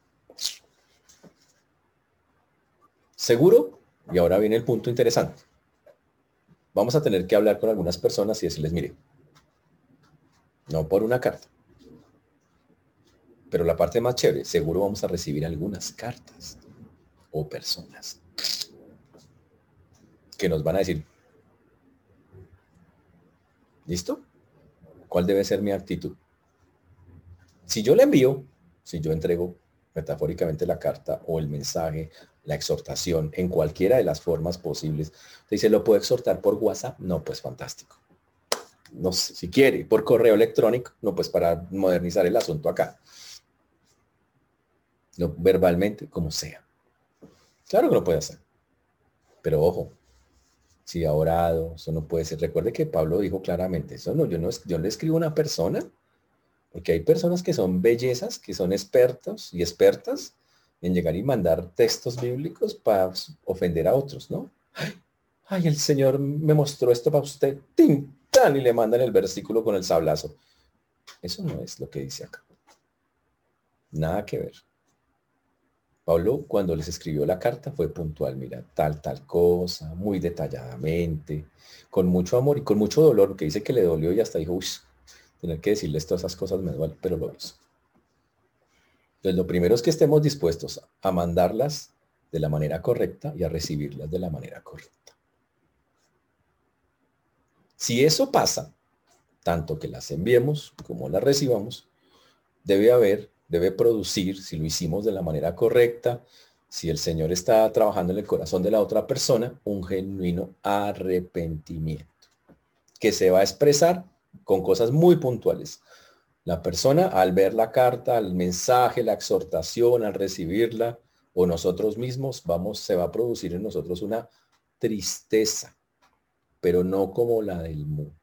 Speaker 1: seguro, y ahora viene el punto interesante. Vamos a tener que hablar con algunas personas y decirles, mire, no por una carta, pero la parte más chévere, seguro vamos a recibir algunas cartas o personas que nos van a decir, ¿listo? ¿Cuál debe ser mi actitud? Si yo le envío, si yo entrego metafóricamente la carta o el mensaje, la exhortación, en cualquiera de las formas posibles, dice, ¿lo puedo exhortar por WhatsApp? No, pues fantástico. No sé, si quiere, por correo electrónico, no, pues para modernizar el asunto acá no, verbalmente, como sea. Claro que lo puede hacer. Pero ojo, si ha orado, eso no puede ser. Recuerde que Pablo dijo claramente, eso no, yo no, yo le escribo a una persona, porque hay personas que son bellezas, que son expertos y expertas en llegar y mandar textos bíblicos para ofender a otros, ¿no? Ay, el Señor me mostró esto para usted, ¡Tin! ¡Tan! y le mandan el versículo con el sablazo. Eso no es lo que dice acá. Nada que ver. Pablo, cuando les escribió la carta, fue puntual, mira, tal, tal cosa, muy detalladamente, con mucho amor y con mucho dolor, que dice que le dolió y hasta dijo, uy, tener que decirles todas esas cosas me duele, pero lo hizo. Entonces, lo primero es que estemos dispuestos a mandarlas de la manera correcta y a recibirlas de la manera correcta. Si eso pasa, tanto que las enviemos como las recibamos, debe haber debe producir, si lo hicimos de la manera correcta, si el Señor está trabajando en el corazón de la otra persona, un genuino arrepentimiento, que se va a expresar con cosas muy puntuales. La persona al ver la carta, el mensaje, la exhortación, al recibirla, o nosotros mismos, vamos, se va a producir en nosotros una tristeza, pero no como la del mundo.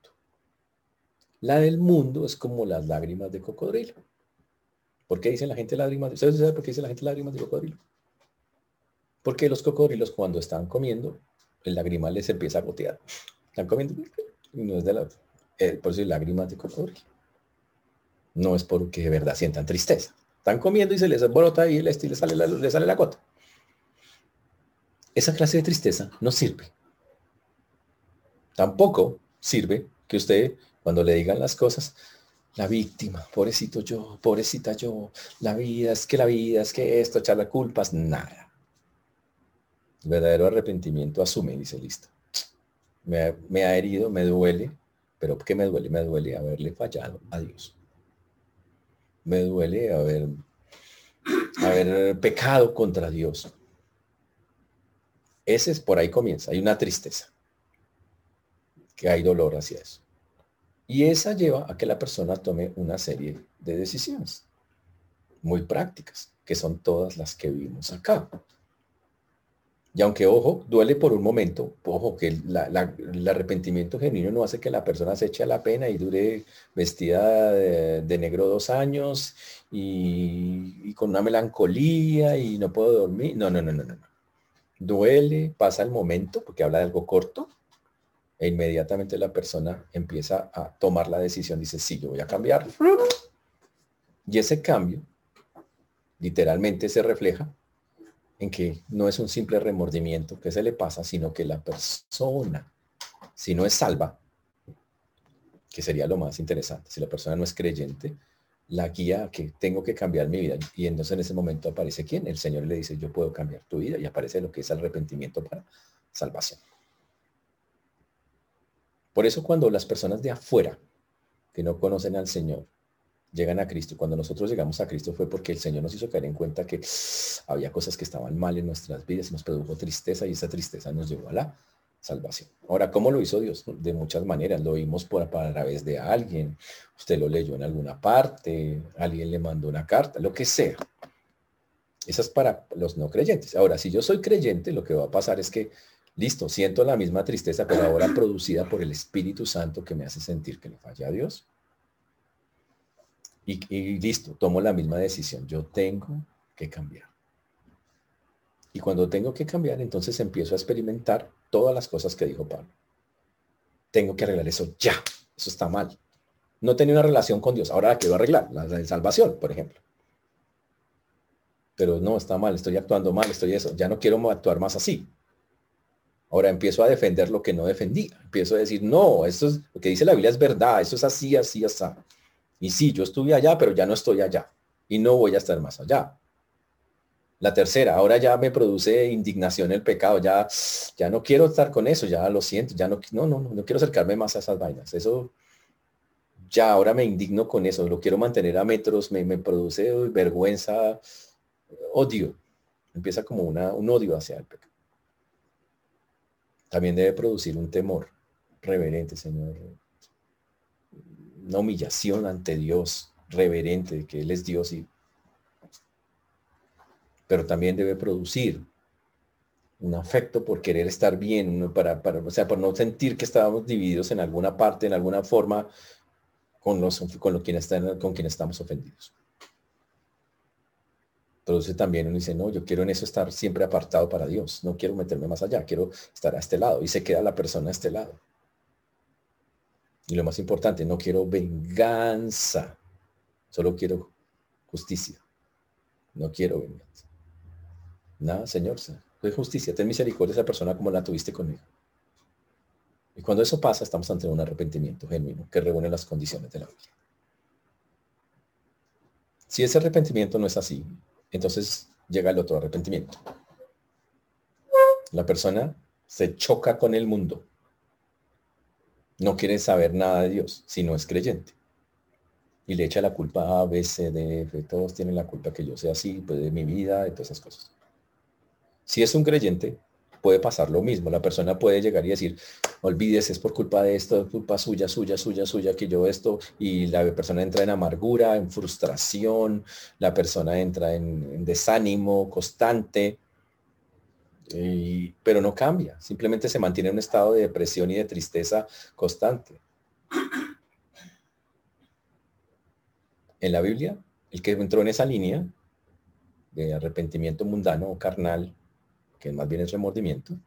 Speaker 1: La del mundo es como las lágrimas de cocodrilo. ¿Por qué dicen la gente lágrimas? ¿Ustedes saben por qué dice la gente lágrimas de cocodrilo? Porque los cocodrilos cuando están comiendo, el lagrimal les empieza a gotear. Están comiendo y no es de la... Eh, por eso lágrimas de cocodrilo. No es porque de verdad sientan tristeza. Están comiendo y se les brota y les, les sale la, les sale la gota. Esa clase de tristeza no sirve. Tampoco sirve que usted, cuando le digan las cosas, la víctima, pobrecito yo, pobrecita yo, la vida, es que la vida, es que esto, echarle culpas, nada. Verdadero arrepentimiento asume, dice listo. Me, me, ha herido, me duele, pero ¿qué me duele? Me duele haberle fallado a Dios. Me duele haber, haber pecado contra Dios. Ese es por ahí comienza, hay una tristeza, que hay dolor hacia eso. Y esa lleva a que la persona tome una serie de decisiones muy prácticas, que son todas las que vimos acá. Y aunque, ojo, duele por un momento, ojo, que el arrepentimiento genuino no hace que la persona se eche a la pena y dure vestida de, negro dos años y, y, con una melancolía y no puedo dormir. No, no, no, no, no. Duele, pasa el momento, porque habla de algo corto, e inmediatamente la persona empieza a tomar la decisión, dice, sí, yo voy a cambiar. Y ese cambio literalmente se refleja en que no es un simple remordimiento que se le pasa, sino que la persona, si no es salva, que sería lo más interesante, si la persona no es creyente, la guía que tengo que cambiar mi vida. Y entonces en ese momento aparece quién? El Señor le dice, yo puedo cambiar tu vida y aparece lo que es arrepentimiento para salvación. Por eso cuando las personas de afuera, que no conocen al Señor, llegan a Cristo, cuando nosotros llegamos a Cristo fue porque el Señor nos hizo caer en cuenta que había cosas que estaban mal en nuestras vidas, nos produjo tristeza y esa tristeza nos llevó a la salvación. Ahora, ¿cómo lo hizo Dios? De muchas maneras. Lo vimos por, a través de alguien, usted lo leyó en alguna parte, alguien le mandó una carta, lo que sea. Esa es para los no creyentes. Ahora, si yo soy creyente, lo que va a pasar es que Listo, siento la misma tristeza, pero ahora producida por el Espíritu Santo que me hace sentir que le falla a Dios. Y, listo, tomo la misma decisión. Yo tengo que cambiar. Y cuando tengo que cambiar, entonces empiezo a experimentar todas las cosas que dijo Pablo. Tengo que arreglar eso ya. Eso está mal. No tenía una relación con Dios. Ahora la quiero arreglar. La de salvación, por ejemplo. Pero no, está mal. Estoy actuando mal. Estoy eso. Ya no quiero actuar más así. Ahora empiezo a defender lo que no defendía. Empiezo a decir, no, esto es lo que dice la Biblia es verdad, eso es así, así, así. Y sí, yo estuve allá, pero ya no estoy allá. Y no voy a estar más allá. La tercera, ahora ya me produce indignación el pecado, ya, ya no quiero estar con eso, ya lo siento, ya no, no, no, no quiero acercarme más a esas vainas. Eso, ya ahora me indigno con eso, lo quiero mantener a metros, me, me produce vergüenza, odio. Empieza como una, un odio hacia el pecado también debe producir un temor reverente, Señor. Una humillación ante Dios, reverente, que Él es Dios y pero también debe producir un afecto por querer estar bien, para, para, o sea, por no sentir que estábamos divididos en alguna parte, en alguna forma, con los con, lo, quien está, con quien estamos ofendidos. Entonces también uno dice, no, yo quiero en eso estar siempre apartado para Dios, no quiero meterme más allá, quiero estar a este lado y se queda la persona a este lado. Y lo más importante, no quiero venganza, solo quiero justicia, no quiero venganza. Nada, Señor, soy justicia, ten misericordia de esa persona como la tuviste conmigo. Y cuando eso pasa, estamos ante un arrepentimiento genuino que reúne las condiciones de la vida. Si ese arrepentimiento no es así, entonces llega el otro arrepentimiento. La persona se choca con el mundo. No quiere saber nada de Dios si no es creyente. Y le echa la culpa a B, C, D, F. Todos tienen la culpa que yo sea así, pues de mi vida, de todas esas cosas. Si es un creyente, puede pasar lo mismo. La persona puede llegar y decir, olvides, es por culpa de esto, es culpa suya, suya, suya, suya, que yo esto, y la persona entra en amargura, en frustración, la persona entra en, desánimo constante, pero no cambia, simplemente se mantiene en un estado de depresión y de tristeza constante. En la Biblia, el que entró en esa línea de arrepentimiento mundano o carnal, que más bien es remordimiento,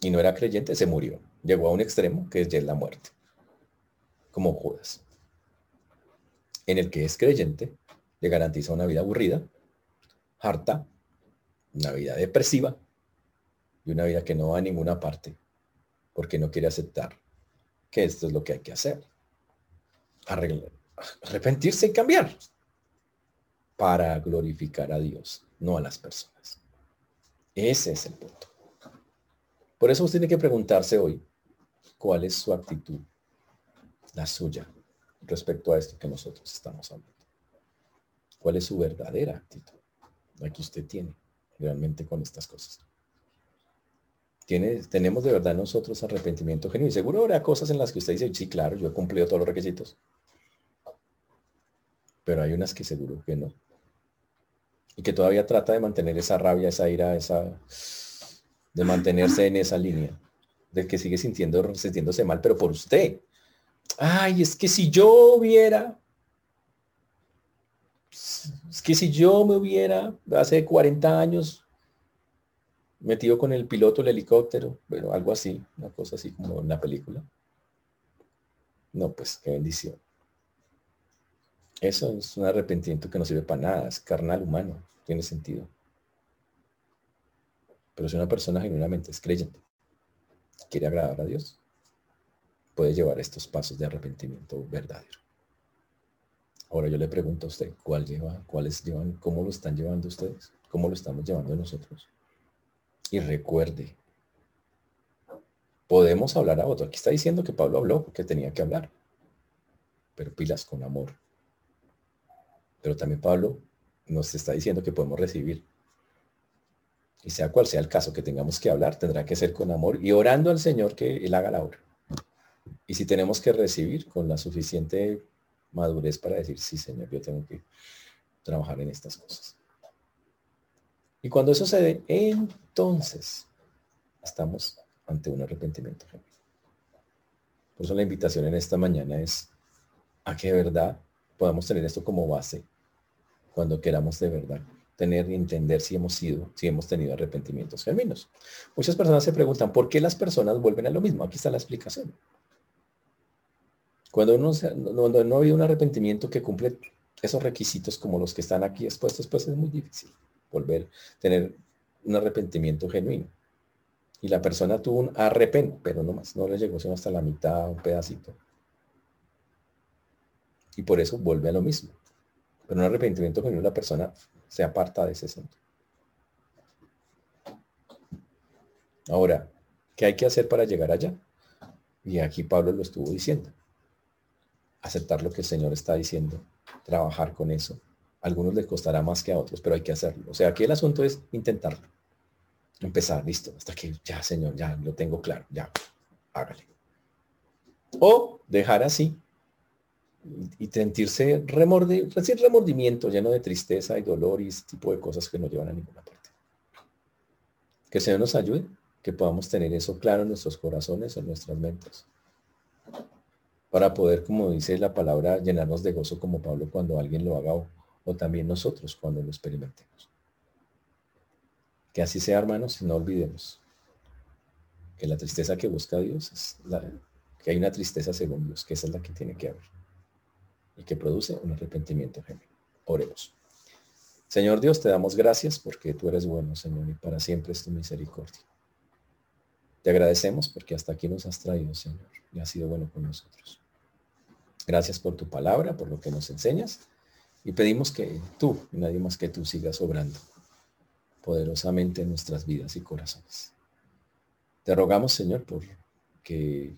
Speaker 1: y no era creyente, se murió. Llegó a un extremo que es ya la muerte, como Judas. En el que es creyente, le garantiza una vida aburrida, harta, una vida depresiva y una vida que no va a ninguna parte porque no quiere aceptar que esto es lo que hay que hacer. arrepentirse y cambiar para glorificar a Dios, no a las personas. Ese es el punto. Por eso usted tiene que preguntarse hoy, ¿cuál es su actitud? La suya respecto a esto que nosotros estamos hablando. ¿Cuál es su verdadera actitud? La que usted tiene realmente con estas cosas tenemos de verdad nosotros arrepentimiento genuino. Seguro habrá cosas en las que usted dice, sí, claro, yo he cumplido todos los requisitos. Pero hay unas que seguro que no. Y que todavía trata de mantener esa rabia, esa ira, esa de mantenerse en esa línea. De que sigue sintiendo, sintiéndose mal, pero por usted. Ay, es que si yo hubiera, es que si yo me hubiera, hace 40 años, metido con el piloto del helicóptero, pero algo así, una cosa así como en la película. No, pues qué bendición. Eso es un arrepentimiento que no sirve para nada, es carnal humano, tiene sentido. Pero si una persona genuinamente es creyente, quiere agradar a Dios, puede llevar estos pasos de arrepentimiento verdadero. Ahora yo le pregunto a usted, ¿cuál lleva, cuáles llevan, cómo lo están llevando ustedes? ¿Cómo lo estamos llevando nosotros? Y recuerde, podemos hablar a otro. Aquí está diciendo que Pablo habló porque tenía que hablar. Pero pilas con amor. Pero también Pablo nos está diciendo que podemos recibir. Y sea cual sea el caso que tengamos que hablar, tendrá que ser con amor y orando al Señor que Él haga la obra. Y si tenemos que recibir con la suficiente madurez para decir, sí, Señor, yo tengo que trabajar en estas cosas. Y cuando eso se entonces estamos ante un arrepentimiento Por eso la invitación en esta mañana es a que de verdad podamos tener esto como base cuando queramos de verdad tener y entender si hemos sido, si hemos tenido arrepentimientos genuinos. Muchas personas se preguntan, ¿por qué las personas vuelven a lo mismo? Aquí está la explicación. Cuando, uno, no ha habido un arrepentimiento que cumple esos requisitos como los que están aquí expuestos, pues es muy difícil volver a tener un arrepentimiento genuino. Y la persona tuvo un arrepent, pero no más, no le llegó sino hasta la mitad, un pedacito. Y por eso vuelve a lo mismo. Pero un arrepentimiento genuino, la persona se aparta de ese centro. Ahora, ¿qué hay que hacer para llegar allá? Y aquí Pablo lo estuvo diciendo. Aceptar lo que el Señor está diciendo, trabajar con eso, algunos les costará más que a otros, pero hay que hacerlo. O sea, aquí el asunto es intentarlo. Empezar, listo, hasta que ya, Señor, ya lo tengo claro, ya, hágale. O dejar así y sentirse remordi remordimiento, lleno de tristeza y dolor y ese tipo de cosas que no llevan a ninguna parte. Que el Señor nos ayude, que podamos tener eso claro en nuestros corazones, en nuestras mentes, para poder, como dice la palabra, llenarnos de gozo como Pablo cuando alguien lo haga o también nosotros cuando lo experimentemos. Que así sea, hermanos, y no olvidemos que la tristeza que busca Dios es la, que hay una tristeza según Dios, que esa es la que tiene que haber y que produce un arrepentimiento genuino. Oremos. Señor Dios, te damos gracias porque tú eres bueno, Señor, y para siempre es tu misericordia. Te agradecemos porque hasta aquí nos has traído, Señor, y has sido bueno con nosotros. Gracias por tu palabra, por lo que nos enseñas y pedimos que tú y nadie más que tú sigas obrando poderosamente en nuestras vidas y corazones. Te rogamos, Señor, por que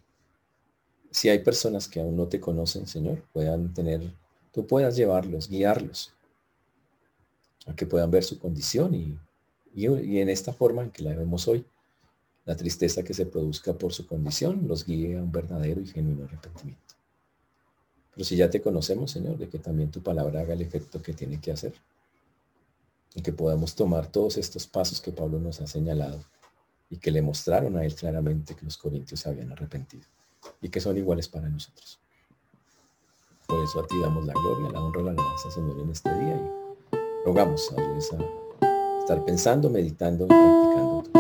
Speaker 1: si hay personas que aún no te conocen, Señor, puedan tener, tú puedas llevarlos, guiarlos, a que puedan ver su condición y, y en esta forma en que la vemos hoy, la tristeza que se produzca por su condición los guíe a un verdadero y genuino arrepentimiento. Pero si ya te conocemos, Señor, de que también tu palabra haga el efecto que tiene que hacer. Y que podamos tomar todos estos pasos que Pablo nos ha señalado y que le mostraron a él claramente que los corintios se habían arrepentido y que son iguales para nosotros. Por eso a ti damos la gloria, la honra, la alabanza, Señor, en este día y rogamos a estar pensando, meditando practicando